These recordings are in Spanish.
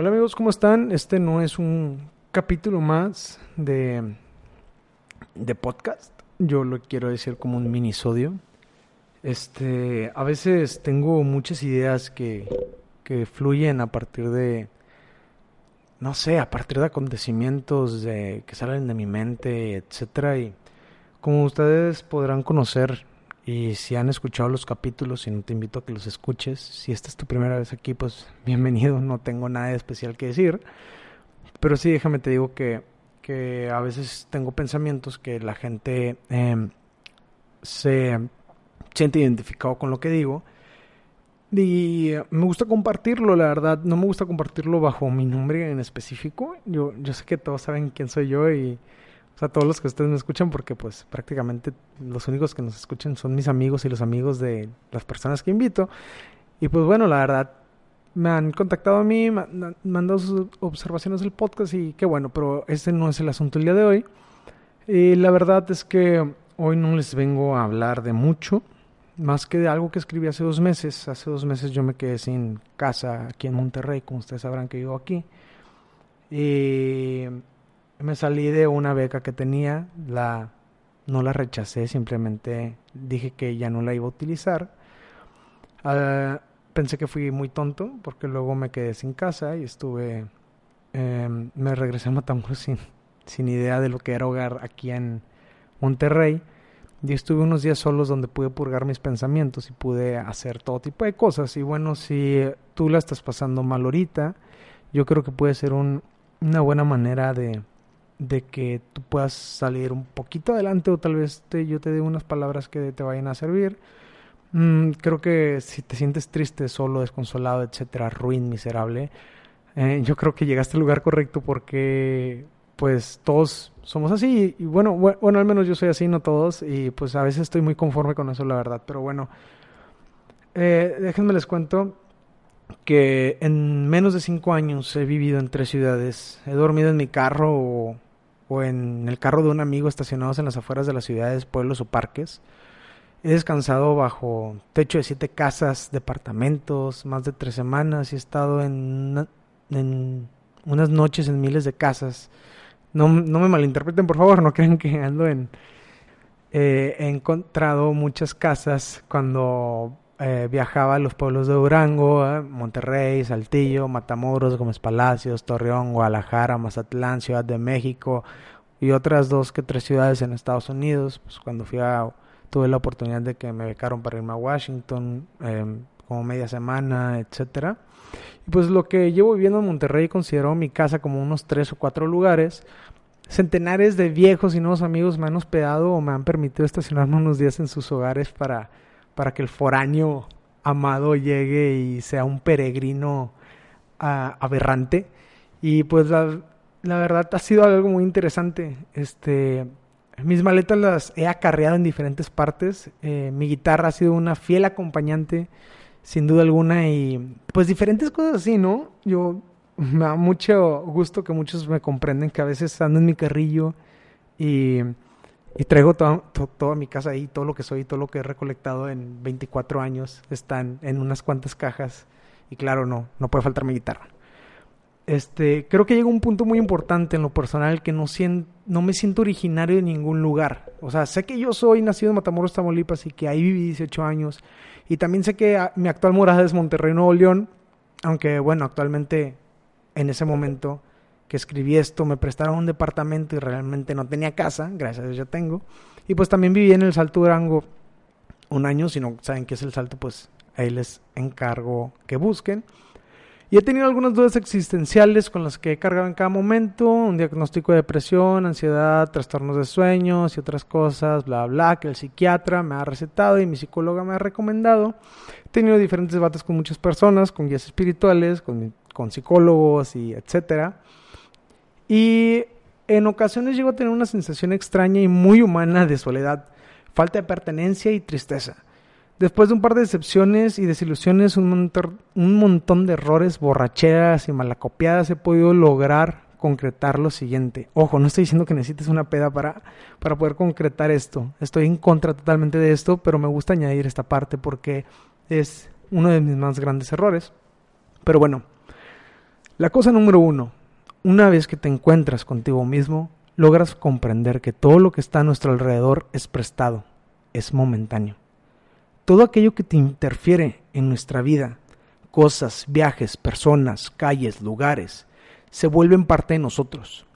Hola amigos, ¿cómo están? Este no es un capítulo más de, de podcast. Yo lo quiero decir como un minisodio. Este, a veces tengo muchas ideas que, que fluyen a partir de, no sé, a partir de acontecimientos de, que salen de mi mente, etcétera. Y como ustedes podrán conocer, y si han escuchado los capítulos, y no te invito a que los escuches, si esta es tu primera vez aquí, pues bienvenido, no tengo nada especial que decir. Pero sí, déjame te digo que, que a veces tengo pensamientos que la gente eh, se siente identificado con lo que digo. Y me gusta compartirlo, la verdad, no me gusta compartirlo bajo mi nombre en específico. Yo, yo sé que todos saben quién soy yo y o sea, todos los que ustedes me escuchan, porque pues prácticamente los únicos que nos escuchan son mis amigos y los amigos de las personas que invito. Y pues bueno, la verdad, me han contactado a mí, me han dado sus observaciones del podcast y qué bueno, pero ese no es el asunto el día de hoy. Y la verdad es que hoy no les vengo a hablar de mucho, más que de algo que escribí hace dos meses. Hace dos meses yo me quedé sin casa aquí en Monterrey, como ustedes sabrán que vivo aquí. Y me salí de una beca que tenía, la no la rechacé, simplemente dije que ya no la iba a utilizar. Uh, pensé que fui muy tonto porque luego me quedé sin casa y estuve, eh, me regresé a Matamoros sin, sin idea de lo que era hogar aquí en Monterrey. Y estuve unos días solos donde pude purgar mis pensamientos y pude hacer todo tipo de cosas. Y bueno, si tú la estás pasando mal ahorita, yo creo que puede ser un, una buena manera de, de que tú puedas salir un poquito adelante o tal vez te, yo te dé unas palabras que te vayan a servir. Mm, creo que si te sientes triste, solo, desconsolado, etcétera, ruin, miserable, eh, yo creo que llegaste al lugar correcto porque pues todos somos así. Y, bueno, bueno, al menos yo soy así, no todos. Y pues a veces estoy muy conforme con eso, la verdad, pero bueno, eh, déjenme les cuento que en menos de cinco años he vivido en tres ciudades, he dormido en mi carro o en el carro de un amigo estacionados en las afueras de las ciudades, pueblos o parques. He descansado bajo techo de siete casas, departamentos, más de tres semanas y he estado en, en unas noches en miles de casas. No, no, me malinterpreten, por favor, no crean que ando en... Eh, he encontrado muchas casas cuando eh, viajaba a los pueblos de Durango, Monterrey, Saltillo, Matamoros, Gómez Palacios, Torreón, Guadalajara, Mazatlán, Ciudad de México y otras dos que tres ciudades en Estados Unidos. Pues cuando fui a, tuve la oportunidad de que me becaron para irme a Washington em, como media semana, etcétera. Y pues lo que llevo viviendo en Monterrey considero mi casa como unos tres o cuatro lugares. Centenares de viejos y nuevos amigos me han hospedado o me han permitido estacionarme unos días en sus hogares para para que el foráneo amado llegue y sea un peregrino uh, aberrante. Y pues la, la, verdad ha sido algo muy interesante. Este, mis maletas las he acarreado en diferentes partes. Eh, mi guitarra ha sido una fiel acompañante, sin duda alguna. Y pues diferentes cosas así, ¿no? Yo me da mucho gusto que muchos me comprenden que a veces ando en mi carrillo y y traigo toda, toda mi casa ahí, todo lo que soy, todo lo que he recolectado en 24 años están en unas cuantas cajas. Y claro, no, no puede faltar mi guitarra. Este, creo que llega un punto muy importante en lo personal que no, no me siento originario de ningún lugar. O sea, sé que yo soy nacido en Matamoros, Tamaulipas y que ahí viví 18 años. Y también sé que mi actual morada es Monterrey, Nuevo León. Aunque bueno, actualmente en ese momento que escribí esto, me prestaron un departamento y realmente no tenía casa, gracias a Dios ya tengo. Y pues también viví en el Salto Durango un año, si no saben qué es el Salto, pues ahí les encargo que busquen. Y he tenido algunas dudas existenciales con las que he cargado en cada momento, un diagnóstico de depresión, ansiedad, trastornos de sueños y otras cosas, bla, bla, que el psiquiatra me ha recetado y mi psicóloga me ha recomendado. He tenido diferentes debates con muchas personas, con guías espirituales, con, con psicólogos y etcétera. Y en ocasiones llego a tener una sensación extraña y muy humana de soledad, falta de pertenencia y tristeza. Después de un par de decepciones y desilusiones, un, un montón de errores, borracheras y malacopiadas, he podido lograr concretar lo siguiente. Ojo, no estoy diciendo que necesites una peda para, para poder concretar esto. Estoy en contra totalmente de esto, pero me gusta añadir esta parte porque es uno de mis más grandes errores. Pero bueno, La cosa número uno, una vez que te encuentras contigo mismo, logras comprender que todo lo que está a nuestro alrededor es prestado, es momentáneo. Todo aquello que te interfiere en nuestra vida, cosas, viajes, personas, calles, lugares, se vuelven parte de nosotros.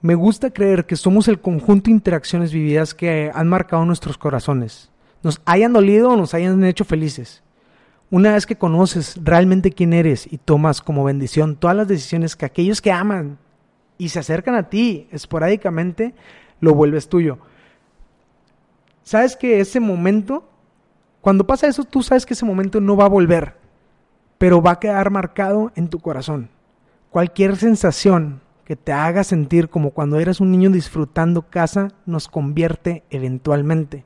Me gusta creer que somos el conjunto de interacciones vividas que han marcado nuestros corazones, nos hayan dolido o nos hayan hecho felices. Una vez que conoces realmente quién eres y tomas como bendición todas las decisiones que aquellos que aman y se acercan a ti esporádicamente, lo vuelves tuyo. Sabes que ese momento, cuando pasa eso, tú sabes que ese momento no va a volver, pero va a quedar marcado en tu corazón. Cualquier sensación que te haga sentir como cuando eras un niño disfrutando casa nos convierte eventualmente.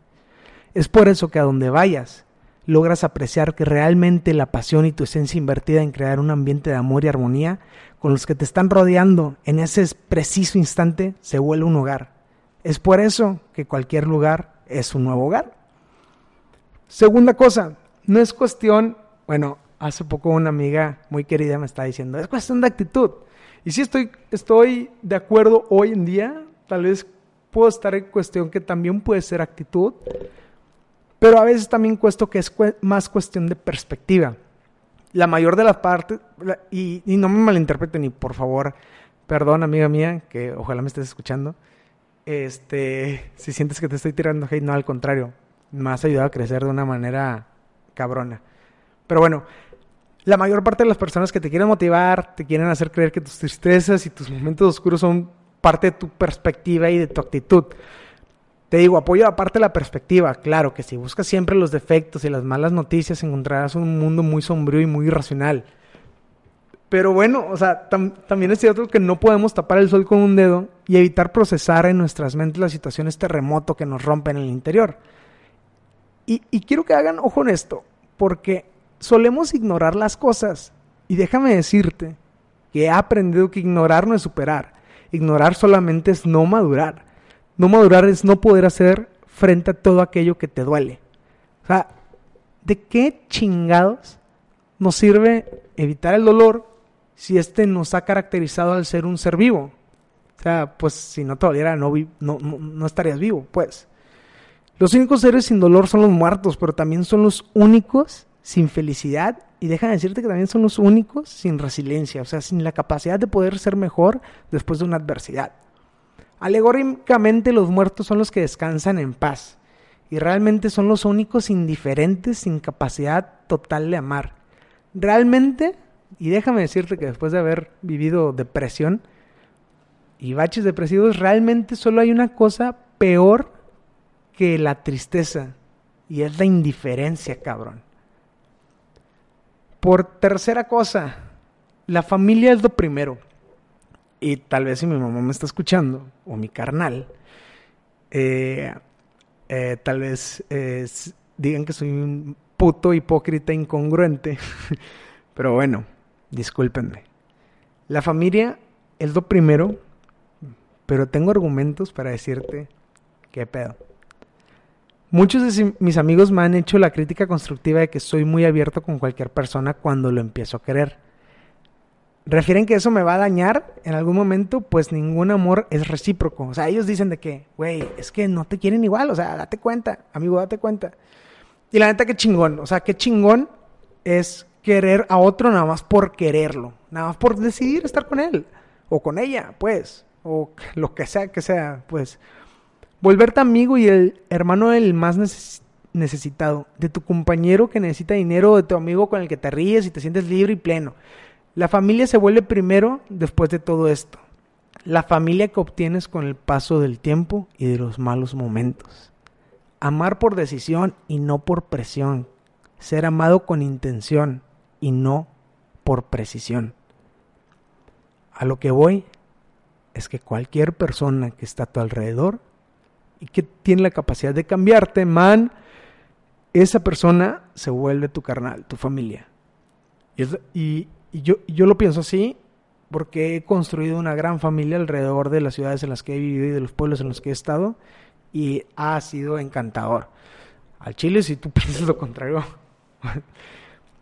Es por eso que a donde vayas, logras apreciar que realmente la pasión y tu esencia invertida en crear un ambiente de amor y armonía con los que te están rodeando en ese preciso instante se vuelve un hogar. Es por eso que cualquier lugar es un nuevo hogar. Segunda cosa, no es cuestión, bueno, hace poco una amiga muy querida me está diciendo, es cuestión de actitud. Y sí estoy, estoy de acuerdo hoy en día, tal vez puedo estar en cuestión que también puede ser actitud, pero a veces también cuesto que es más cuestión de perspectiva. La mayor de las partes, y, y no me malinterpreten, y por favor, perdón amiga mía, que ojalá me estés escuchando, este, si sientes que te estoy tirando hate, no, al contrario, me has ayudado a crecer de una manera cabrona. Pero bueno, la mayor parte de las personas que te quieren motivar, te quieren hacer creer que tus tristezas y tus momentos oscuros son parte de tu perspectiva y de tu actitud. Te digo, apoyo aparte la perspectiva. Claro que si buscas siempre los defectos y las malas noticias, encontrarás un mundo muy sombrío y muy irracional. Pero bueno, o sea, también es cierto que no podemos tapar el sol con un dedo y evitar procesar en nuestras mentes las situaciones terremoto que nos rompen en el interior. Y, y quiero que hagan ojo en esto, porque solemos ignorar las cosas. Y déjame decirte que he aprendido que ignorar no es superar. Ignorar solamente es no madurar. No madurar es no poder hacer frente a todo aquello que te duele. O sea, ¿de qué chingados nos sirve evitar el dolor si este nos ha caracterizado al ser un ser vivo? O sea, pues si no te doliera, no, no, no estarías vivo, pues. Los únicos seres sin dolor son los muertos, pero también son los únicos sin felicidad y deja de decirte que también son los únicos sin resiliencia, o sea, sin la capacidad de poder ser mejor después de una adversidad. Alegóricamente los muertos son los que descansan en paz y realmente son los únicos indiferentes sin capacidad total de amar. Realmente, y déjame decirte que después de haber vivido depresión y baches depresivos, realmente solo hay una cosa peor que la tristeza y es la indiferencia, cabrón. Por tercera cosa, la familia es lo primero. Y tal vez si mi mamá me está escuchando, o mi carnal, eh, eh, tal vez digan que soy un puto hipócrita incongruente. Pero bueno, discúlpenme. La familia es lo primero, pero tengo argumentos para decirte qué pedo. Muchos de mis amigos me han hecho la crítica constructiva de que soy muy abierto con cualquier persona cuando lo empiezo a querer. Refieren que eso me va a dañar en algún momento, pues ningún amor es recíproco. O sea, ellos dicen de que, güey, es que no te quieren igual, o sea, date cuenta, amigo, date cuenta. Y la neta, qué chingón, o sea, qué chingón es querer a otro nada más por quererlo, nada más por decidir estar con él, o con ella, pues, o lo que sea que sea, pues. Volverte amigo y el hermano del más necesitado, de tu compañero que necesita dinero, de tu amigo con el que te ríes y te sientes libre y pleno. La familia se vuelve primero después de todo esto. La familia que obtienes con el paso del tiempo y de los malos momentos. Amar por decisión y no por presión. Ser amado con intención y no por precisión. A lo que voy es que cualquier persona que está a tu alrededor y que tiene la capacidad de cambiarte, man, esa persona se vuelve tu carnal, tu familia. Y, yo, yo lo pienso así porque he construido una gran familia alrededor de las ciudades en las que he vivido y de los pueblos en los que he estado y ha sido encantador. Al Chile, si tú piensas lo contrario.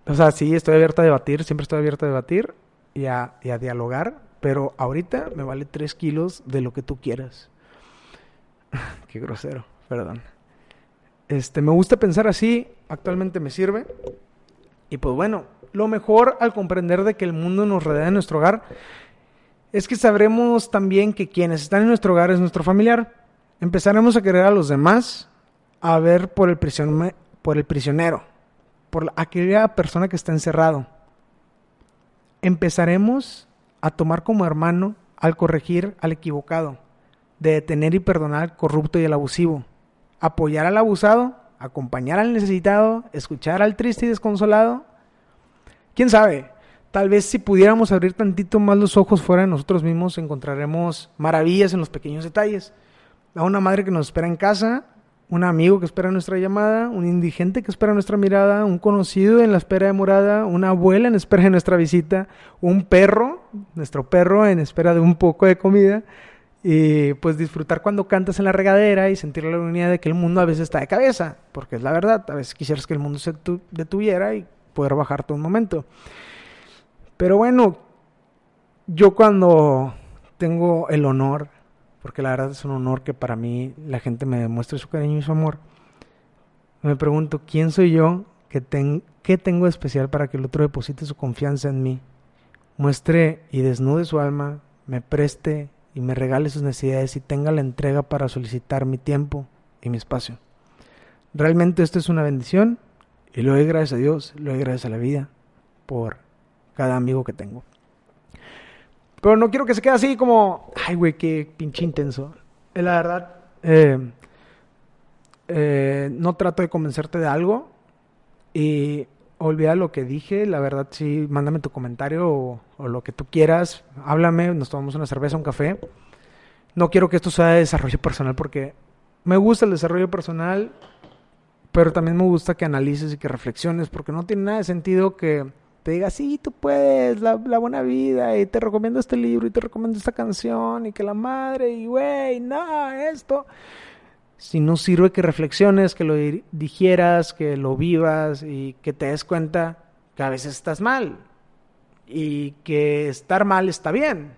o sea, sí, estoy abierto a debatir, siempre estoy abierto a debatir, y a, y a dialogar, pero ahorita me vale tres kilos de lo que tú quieras. Qué grosero, perdón. Este, me gusta pensar así, actualmente me sirve. Y pues bueno, lo mejor al comprender de que el mundo nos rodea en nuestro hogar es que sabremos también que quienes están en nuestro hogar es nuestro familiar. Empezaremos a querer a los demás, a ver por el, por el prisionero, por aquella persona que está encerrado. Empezaremos a tomar como hermano al corregir al equivocado, de detener y perdonar al corrupto y al abusivo, apoyar al abusado, acompañar al necesitado, escuchar al triste y desconsolado. ¿Quién sabe? Tal vez si pudiéramos abrir tantito más los ojos fuera de nosotros mismos, encontraremos maravillas en los pequeños detalles. A una madre que nos espera en casa, un amigo que espera nuestra llamada, un indigente que espera nuestra mirada, un conocido en la espera de morada, una abuela en espera de nuestra visita, un perro, nuestro perro en espera de un poco de comida, y pues disfrutar cuando cantas en la regadera y sentir la unidad de que el mundo a veces está de cabeza, porque es la verdad, a veces quisieras que el mundo se detuviera y poder bajarte un momento. Pero bueno, yo cuando tengo el honor porque la verdad es un honor que para mí la gente me demuestre su cariño y su amor. Me pregunto, ¿quién soy yo? que ¿Qué tengo especial para que el otro deposite su confianza en mí? Muestre y desnude su alma, me preste y me regale sus necesidades y tenga la entrega para solicitar mi tiempo y mi espacio. Realmente esto es una bendición y lo doy gracias a Dios, lo doy gracias a la vida por cada amigo que tengo. Pero no quiero que se quede así como, ay, güey, qué pinche intenso. Eh, la verdad, eh, eh, no trato de convencerte de algo y olvida lo que dije. La verdad, sí, mándame tu comentario o, o, lo que tú quieras. Háblame, nos tomamos una cerveza, un café. No quiero que esto sea de desarrollo personal porque me gusta el desarrollo personal, pero también me gusta que analices y que reflexiones porque no tiene nada de sentido que te diga, sí, tú puedes, la, buena vida, y te recomiendo este libro, y te recomiendo esta canción, y que la madre, y güey, no, esto. Si no sirve que reflexiones, que lo digieras, que lo vivas, y que te des cuenta que a veces estás mal, y que estar mal está bien.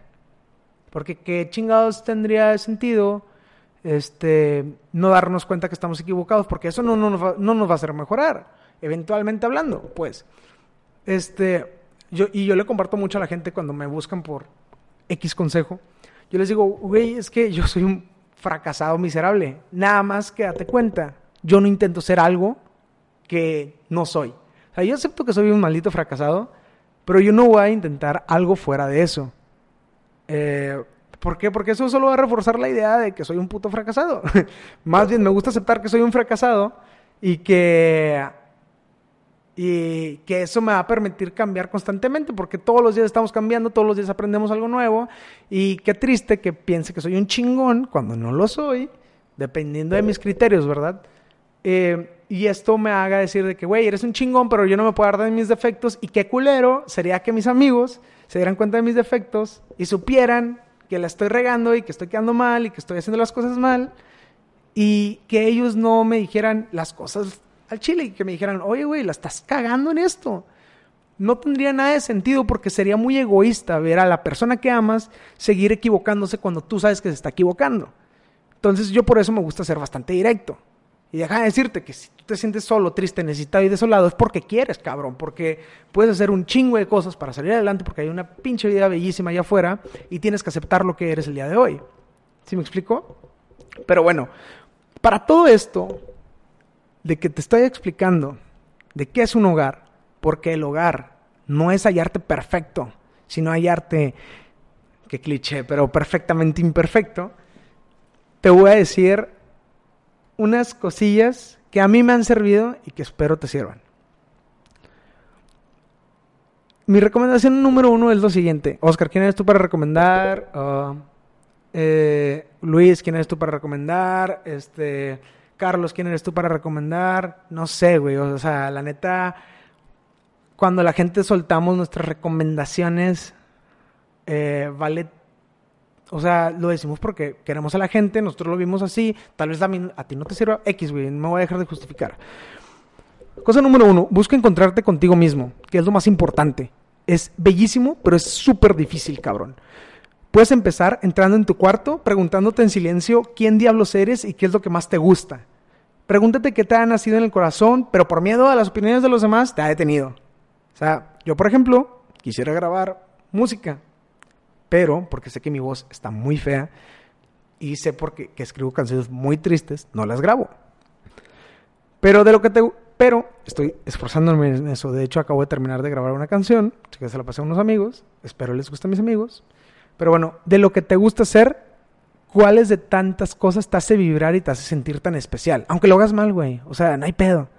Porque qué chingados tendría sentido este, no darnos cuenta que estamos equivocados, porque eso no, no, no nos va a hacer mejorar, eventualmente hablando, pues. Este, yo, y yo le comparto mucho a la gente cuando me buscan por X consejo. Yo les digo, güey, es que yo soy un fracasado miserable. Nada más que date cuenta. Yo no intento ser algo que no soy. O sea, yo acepto que soy un maldito fracasado, pero yo no voy a intentar algo fuera de eso. Eh, ¿Por qué? Porque eso solo va a reforzar la idea de que soy un puto fracasado. Más bien me gusta aceptar que soy un fracasado y que y que eso me va a permitir cambiar constantemente, porque todos los días estamos cambiando, todos los días aprendemos algo nuevo, y qué triste que piense que soy un chingón cuando no lo soy, dependiendo de mis criterios, ¿verdad? Eh, y esto me haga decir de que, güey, eres un chingón, pero yo no me puedo dar de mis defectos, y qué culero sería que mis amigos se dieran cuenta de mis defectos y supieran que la estoy regando y que estoy quedando mal y que estoy haciendo las cosas mal, y que ellos no me dijeran las cosas al chile y que me dijeran, oye, güey, la estás cagando en esto. No tendría nada de sentido porque sería muy egoísta ver a la persona que amas seguir equivocándose cuando tú sabes que se está equivocando. Entonces yo por eso me gusta ser bastante directo. Y deja de decirte que si tú te sientes solo, triste, necesitado y desolado es porque quieres, cabrón. Porque puedes hacer un chingo de cosas para salir adelante porque hay una pinche vida bellísima allá afuera y tienes que aceptar lo que eres el día de hoy. ¿Sí me explico? Pero bueno, para todo esto, de que te estoy explicando de qué es un hogar, porque el hogar no es hallarte perfecto, sino hallarte, qué cliché, pero perfectamente imperfecto, te voy a decir unas cosillas que a mí me han servido y que espero te sirvan. Mi recomendación número uno es lo siguiente. Oscar, ¿quién eres tú para recomendar? Uh, eh, Luis, ¿quién eres tú para recomendar? Este, Carlos, ¿quién eres tú para recomendar? No sé, güey. O sea, la neta, cuando la gente soltamos nuestras recomendaciones, eh, vale. O sea, lo decimos porque queremos a la gente, nosotros lo vimos así. Tal vez a, a ti no te sirva X, güey. No me voy a dejar de justificar. Cosa número uno, busca encontrarte contigo mismo, que es lo más importante. Es bellísimo, pero es súper difícil, cabrón. Puedes empezar entrando en tu cuarto, preguntándote en silencio quién diablos eres y qué es lo que más te gusta. Pregúntate qué te ha nacido en el corazón, pero por miedo a las opiniones de los demás te ha detenido. O sea, yo por ejemplo, quisiera grabar música, pero porque sé que mi voz está muy fea y sé porque que escribo canciones muy tristes, no las grabo. Pero de lo que te pero estoy esforzándome en eso. De hecho, acabo de terminar de grabar una canción, que se la pasé a unos amigos, espero les guste a mis amigos. Pero bueno, de lo que te gusta hacer, ¿cuáles de tantas cosas te hace vibrar y te hace sentir tan especial? Aunque lo hagas mal, güey. O sea, no hay pedo.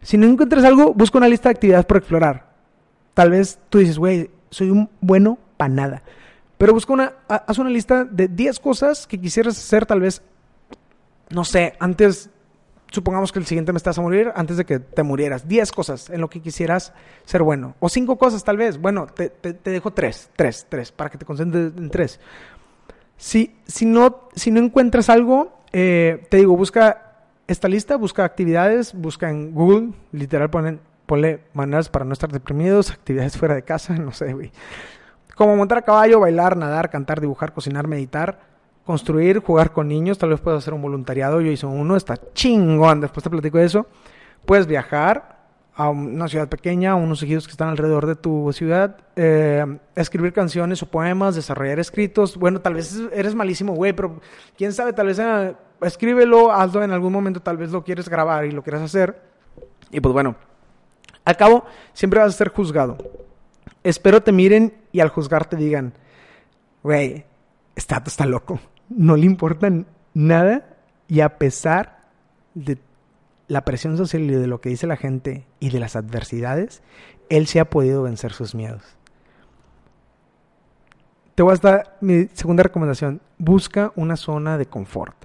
Si no encuentras algo, busca una lista de actividades por explorar. Tal vez tú dices, güey, soy un bueno para nada. Pero busca una, haz una lista de 10 cosas que quisieras hacer tal vez, no sé, antes, supongamos que el siguiente me estás a morir, antes de que te murieras. 10 cosas en lo que quisieras ser bueno. O 5 cosas tal vez. Bueno, te, dejo 3, 3, 3, para que te concentres en 3. Si, si, no, si no encuentras algo, eh, te digo, busca esta lista, busca actividades, busca en Google, literal ponen, ponle maneras para no estar deprimidos, actividades fuera de casa, no sé, güey. Como montar a caballo, bailar, nadar, cantar, dibujar, cocinar, meditar, construir, jugar con niños, tal vez puedas hacer un voluntariado, yo hice uno, está chingón, después te platico de eso. Puedes viajar a una ciudad pequeña, a unos ejidos que están alrededor de tu ciudad, eh, escribir canciones o poemas, desarrollar escritos. Bueno, tal vez eres malísimo, güey, pero quién sabe, tal vez eh, escríbelo, hazlo en algún momento, tal vez lo quieres grabar y lo quieras hacer. Y pues bueno, al cabo, siempre vas a ser juzgado. Espero te miren y al juzgar te digan, güey, está, está loco. No le importa nada y a pesar de la presión social y de lo que dice la gente y de las adversidades, él se ha podido vencer sus miedos. Te voy a dar mi segunda recomendación. Busca una zona de confort.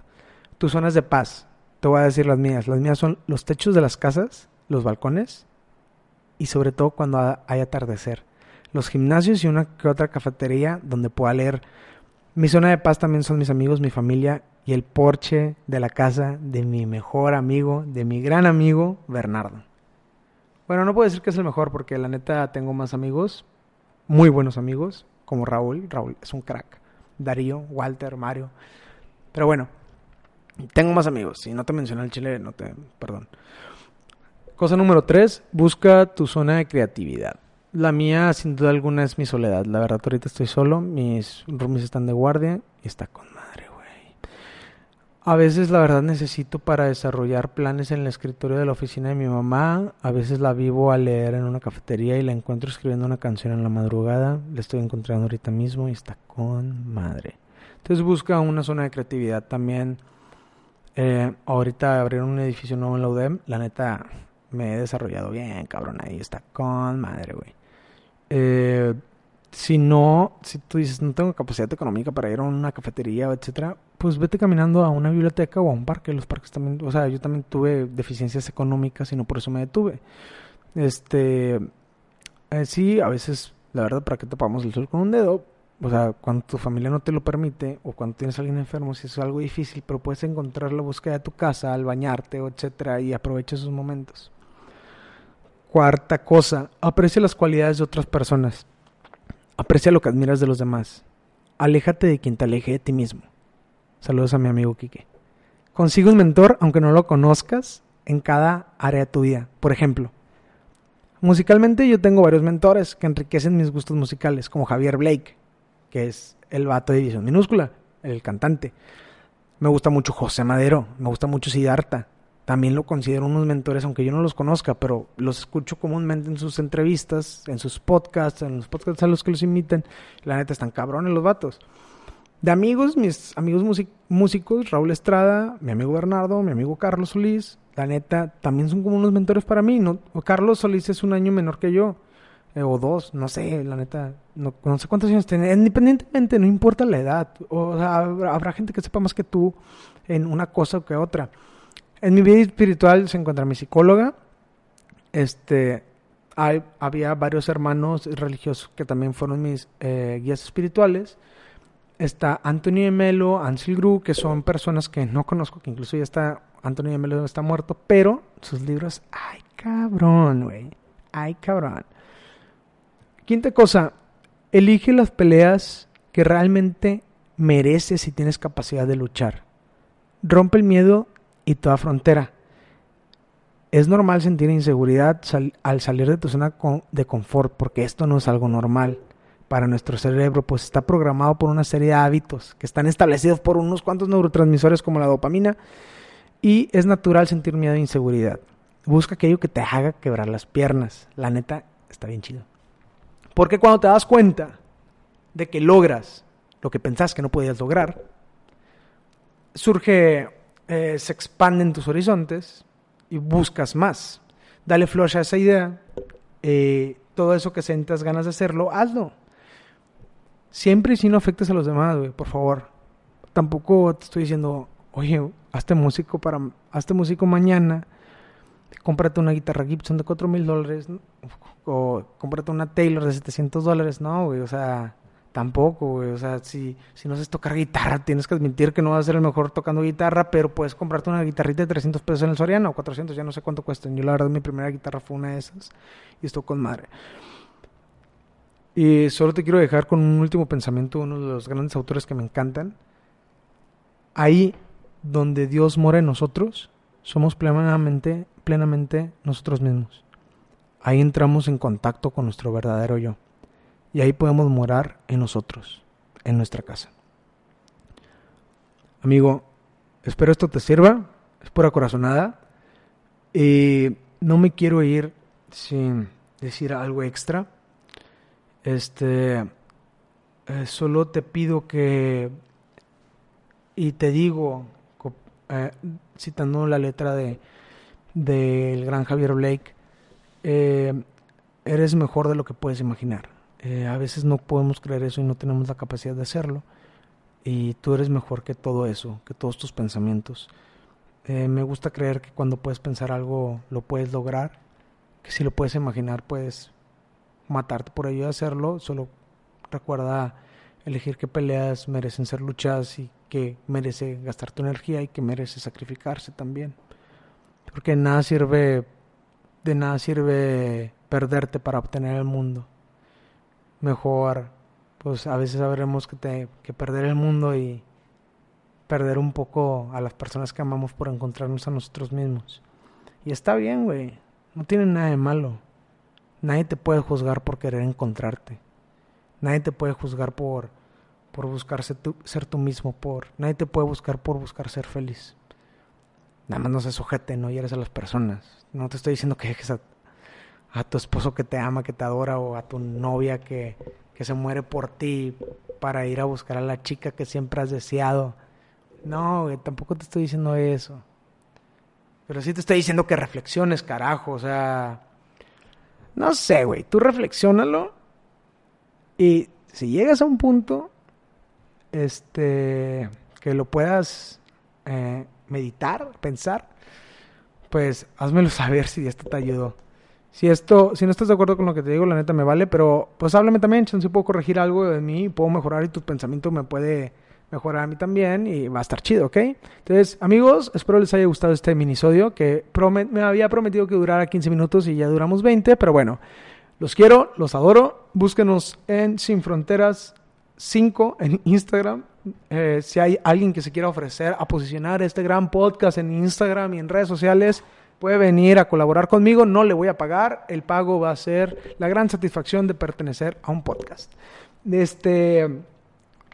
Tus zonas de paz. Te voy a decir las mías. Las mías son los techos de las casas, los balcones y sobre todo cuando hay atardecer los gimnasios y una que otra cafetería donde pueda leer. Mi zona de paz también son mis amigos, mi familia y el porche de la casa de mi mejor amigo, de mi gran amigo Bernardo. Bueno, no puedo decir que es el mejor porque la neta tengo más amigos, muy buenos amigos, como Raúl. Raúl es un crack. Darío, Walter, Mario. Pero bueno, tengo más amigos. Si no te mencioné el chile, no te. Perdón. Cosa número tres, busca tu zona de creatividad. La mía, sin duda alguna, es mi soledad. La verdad, ahorita estoy solo. Mis roomies están de guardia y está con madre, güey. A veces, la verdad, necesito para desarrollar planes en el escritorio de la oficina de mi mamá. A veces la vivo a leer en una cafetería y la encuentro escribiendo una canción en la madrugada. La estoy encontrando ahorita mismo y está con madre. Entonces, busca una zona de creatividad también. Eh, ahorita abrieron un edificio nuevo en la UDEM. La neta, me he desarrollado bien, cabrón. Ahí está con madre, güey. Eh, si no, si tú dices no tengo capacidad económica para ir a una cafetería, etcétera, pues vete caminando a una biblioteca o a un parque. Los parques también, o sea, yo también tuve deficiencias económicas y no por eso me detuve. Este, eh, sí, a veces, la verdad, para que tapamos el sol con un dedo, o sea, cuando tu familia no te lo permite o cuando tienes a alguien enfermo, si es algo difícil, pero puedes encontrar la búsqueda de tu casa al bañarte, etcétera, y aprovecha esos momentos. Cuarta cosa, aprecia las cualidades de otras personas. Aprecia lo que admiras de los demás. Aléjate de quien te aleje de ti mismo. Saludos a mi amigo Quique. Consigue un mentor, aunque no lo conozcas, en cada área de tu vida. Por ejemplo, musicalmente yo tengo varios mentores que enriquecen mis gustos musicales, como Javier Blake, que es el vato de edición minúscula, el cantante. Me gusta mucho José Madero, me gusta mucho Siddhartha, también lo considero unos mentores, aunque yo no los conozca, pero los escucho comúnmente en sus entrevistas, en sus podcasts, en los podcasts a los que los imiten. La neta están cabrones los vatos. De amigos, mis amigos músicos, Raúl Estrada, mi amigo Bernardo, mi amigo Carlos Solís, la neta, también son como unos mentores para mí. No, Carlos Solís es un año menor que yo, eh, o dos, no sé, la neta, no, sé cuántos años tiene. Independientemente, no importa la edad. O habrá gente que sepa más que tú en una cosa o que otra. En mi vida espiritual se encuentra mi psicóloga. Este, hay, había varios hermanos religiosos que también fueron mis eh, guías espirituales. Está Anthony Melo, Ansel Gru, que son personas que no conozco, que incluso ya está, Anthony Melo está muerto, pero sus libros, ay cabrón, güey, ay cabrón. Quinta cosa, elige las peleas que realmente mereces y tienes capacidad de luchar. Rompe el miedo y toda frontera. Es normal sentir inseguridad al salir de tu zona de confort, porque esto no es algo normal para nuestro cerebro, pues está programado por una serie de hábitos que están establecidos por unos cuantos neurotransmisores como la dopamina y es natural sentir miedo e inseguridad. Busca aquello que te haga quebrar las piernas. La neta está bien chido. Porque cuando te das cuenta de que logras lo que pensás que no podías lograr, surge, eh, se expanden tus horizontes y buscas más. Dale flush a esa idea. Eh, todo eso que sientas ganas de hacerlo, hazlo. Siempre y si no afectes a los demás, güey, por favor. Tampoco te estoy diciendo, oye, hazte músico para, hazte músico mañana, cómprate una guitarra Gibson de 4 mil dólares, o cómprate una Taylor de 700 dólares, no, güey, o sea, tampoco, o sea, si, si no sabes tocar guitarra, tienes que admitir que no vas a ser el mejor tocando guitarra, pero puedes comprarte una guitarrita de 300 pesos en el Soriano, o 400, ya no sé cuánto cuesta. Yo la verdad mi primera guitarra fue una de esas, y estoy con madre. Y solo te quiero dejar con un último pensamiento, uno de los grandes autores que me encantan. Ahí donde Dios mora en nosotros, somos plenamente, plenamente nosotros mismos. Ahí entramos en contacto con nuestro verdadero yo. Y ahí podemos morar en nosotros, en nuestra casa. Amigo, espero esto te sirva. Es pura corazonada. Y no me quiero ir sin decir algo extra. Este, eh, solo te pido que, y te digo, eh, citando la letra de del gran Javier Blake, eh, eres mejor de lo que puedes imaginar. A veces no podemos creer eso y no tenemos la capacidad de hacerlo. Y tú eres mejor que todo eso, que todos tus pensamientos. me gusta creer que cuando puedes pensar algo lo puedes lograr, que si lo puedes imaginar puedes matarte por ello de hacerlo, solo recuerda elegir qué peleas merecen ser luchadas y que merece gastar tu energía y que merece sacrificarse también. Porque nada sirve, de nada sirve perderte para obtener el mundo. Mejor, pues a veces sabremos que, que perder el mundo y perder un poco a las personas que amamos por encontrarnos a nosotros mismos. Y está bien, güey. No tiene nada de malo. Nadie te puede juzgar por querer encontrarte. Nadie te puede juzgar por, por buscar ser tú, mismo. Por, nadie te puede buscar por buscar ser feliz. Nada más no se sujete, no hieres a las personas. No te estoy diciendo que dejes a, a, tu esposo que te ama, que te adora, o a tu novia que, que se muere por ti para ir a buscar a la chica que siempre has deseado. No, tampoco te estoy diciendo eso. Pero sí te estoy diciendo que reflexiones, carajo. O sea, no sé, güey, tú reflexiónalo y si llegas a un punto, este, que lo puedas eh, meditar, pensar, pues házmelo saber si esto te ayudó. Si esto, si no estás de acuerdo con lo que te digo, la neta me vale, pero pues háblame también, si puedo corregir algo de mí, puedo mejorar y tu pensamiento me puede mejorar a mí también y va a estar chido, ¿ok? Entonces, amigos, espero les haya gustado este minisodio que me había prometido que durara 15 minutos y ya duramos 20, pero bueno, los quiero, los adoro. Búsquenos en Sin Fronteras 5 en Instagram. Eh, si hay alguien que se quiera ofrecer a posicionar este gran podcast en Instagram y en redes sociales, puede venir a colaborar conmigo. No le voy a pagar. El pago va a ser la gran satisfacción de pertenecer a un podcast. Este.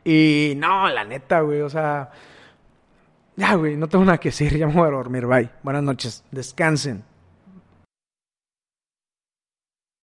Y no, la neta, güey, o sea, ya, güey, no tengo nada que decir, ya me voy a dormir, bye. Buenas noches, descansen.